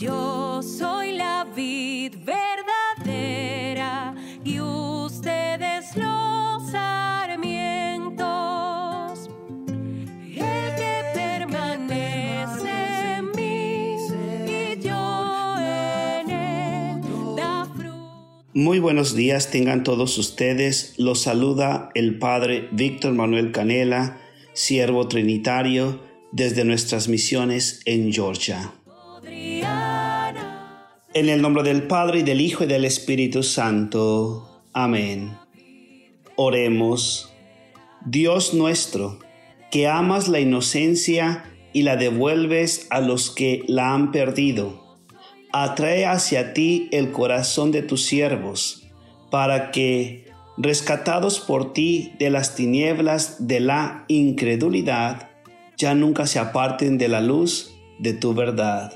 Yo soy la vid verdadera y ustedes los sarmientos. El que permanece en mí y yo en él da fruto. Muy buenos días tengan todos ustedes. Los saluda el Padre Víctor Manuel Canela, siervo trinitario, desde nuestras misiones en Georgia. En el nombre del Padre y del Hijo y del Espíritu Santo. Amén. Oremos. Dios nuestro, que amas la inocencia y la devuelves a los que la han perdido, atrae hacia ti el corazón de tus siervos, para que, rescatados por ti de las tinieblas de la incredulidad, ya nunca se aparten de la luz de tu verdad.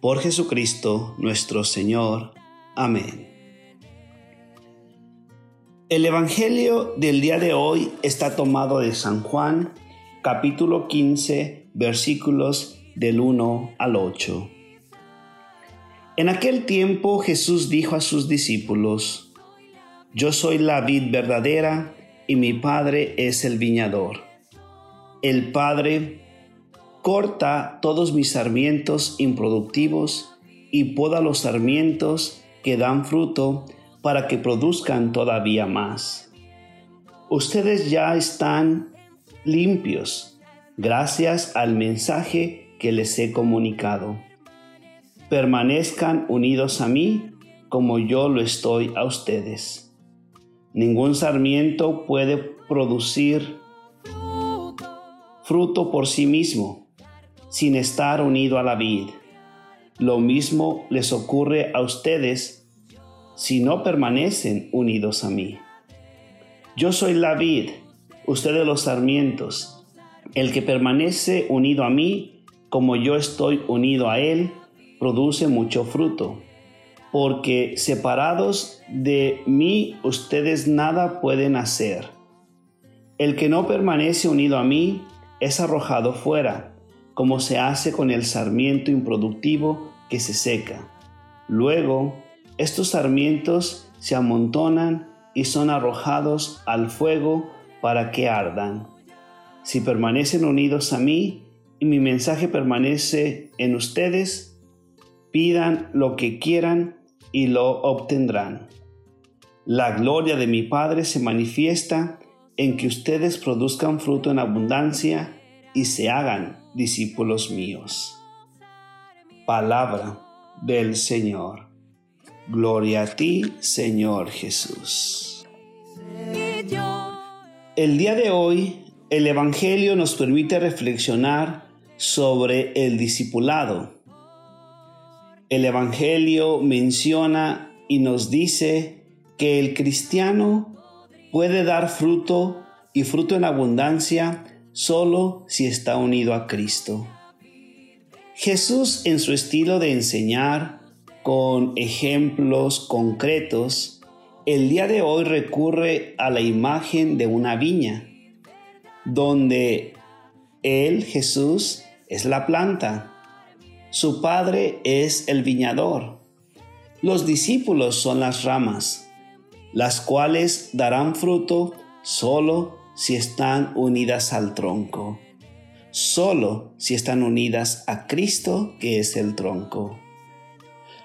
Por Jesucristo nuestro Señor. Amén. El Evangelio del día de hoy está tomado de San Juan, capítulo 15, versículos del 1 al 8. En aquel tiempo Jesús dijo a sus discípulos, Yo soy la vid verdadera y mi Padre es el viñador. El Padre corta todos mis sarmientos improductivos y poda los sarmientos que dan fruto para que produzcan todavía más. Ustedes ya están limpios gracias al mensaje que les he comunicado. Permanezcan unidos a mí como yo lo estoy a ustedes. Ningún sarmiento puede producir fruto por sí mismo sin estar unido a la vid. Lo mismo les ocurre a ustedes si no permanecen unidos a mí. Yo soy la vid, ustedes los sarmientos. El que permanece unido a mí, como yo estoy unido a él, produce mucho fruto. Porque separados de mí ustedes nada pueden hacer. El que no permanece unido a mí es arrojado fuera, como se hace con el sarmiento improductivo que se seca. Luego, estos sarmientos se amontonan y son arrojados al fuego para que ardan. Si permanecen unidos a mí y mi mensaje permanece en ustedes, pidan lo que quieran y lo obtendrán. La gloria de mi Padre se manifiesta en que ustedes produzcan fruto en abundancia y se hagan discípulos míos. Palabra del Señor. Gloria a ti, Señor Jesús. El día de hoy, el Evangelio nos permite reflexionar sobre el discipulado. El Evangelio menciona y nos dice que el cristiano puede dar fruto y fruto en abundancia solo si está unido a Cristo. Jesús en su estilo de enseñar con ejemplos concretos, el día de hoy recurre a la imagen de una viña, donde Él, Jesús, es la planta, su Padre es el viñador, los discípulos son las ramas, las cuales darán fruto solo si están unidas al tronco, solo si están unidas a Cristo que es el tronco.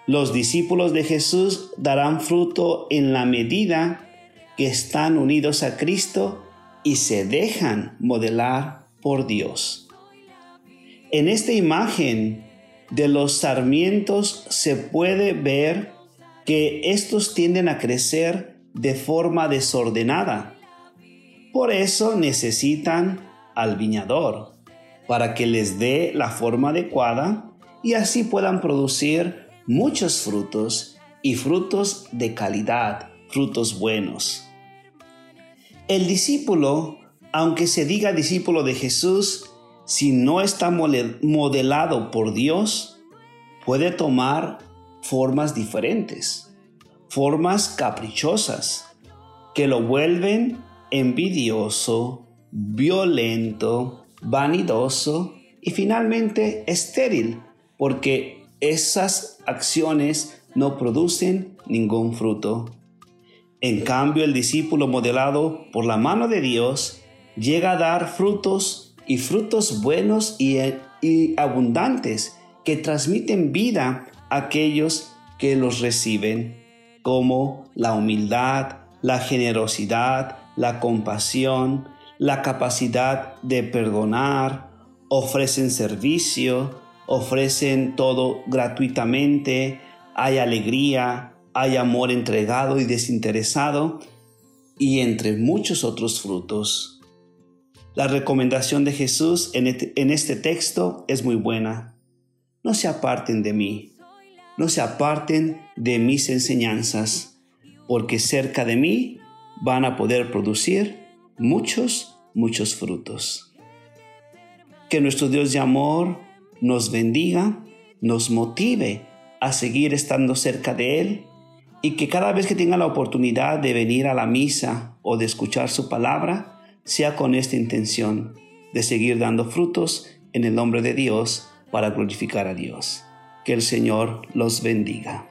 Los discípulos de Jesús darán fruto en la medida que están unidos a Cristo y se dejan modelar por Dios. En esta imagen de los sarmientos se puede ver que estos tienden a crecer de forma desordenada. Por eso necesitan al viñador, para que les dé la forma adecuada y así puedan producir muchos frutos y frutos de calidad, frutos buenos. El discípulo, aunque se diga discípulo de Jesús, si no está modelado por Dios, puede tomar formas diferentes, formas caprichosas, que lo vuelven envidioso, violento, vanidoso y finalmente estéril, porque esas acciones no producen ningún fruto. En cambio, el discípulo modelado por la mano de Dios llega a dar frutos y frutos buenos y, abundantes que transmiten vida a aquellos que los reciben, como la humildad, la generosidad, la compasión, la capacidad de perdonar, ofrecen servicio, ofrecen todo gratuitamente, hay alegría, hay amor entregado y desinteresado, y entre muchos otros frutos. La recomendación de Jesús en este texto es muy buena. No se aparten de mí, no se aparten de mis enseñanzas, porque cerca de mí van a poder producir muchos, muchos frutos. Que nuestro Dios de amor nos bendiga, nos motive a seguir estando cerca de Él y que cada vez que tenga la oportunidad de venir a la misa o de escuchar su palabra, sea con esta intención de seguir dando frutos en el nombre de Dios para glorificar a Dios. Que el Señor los bendiga.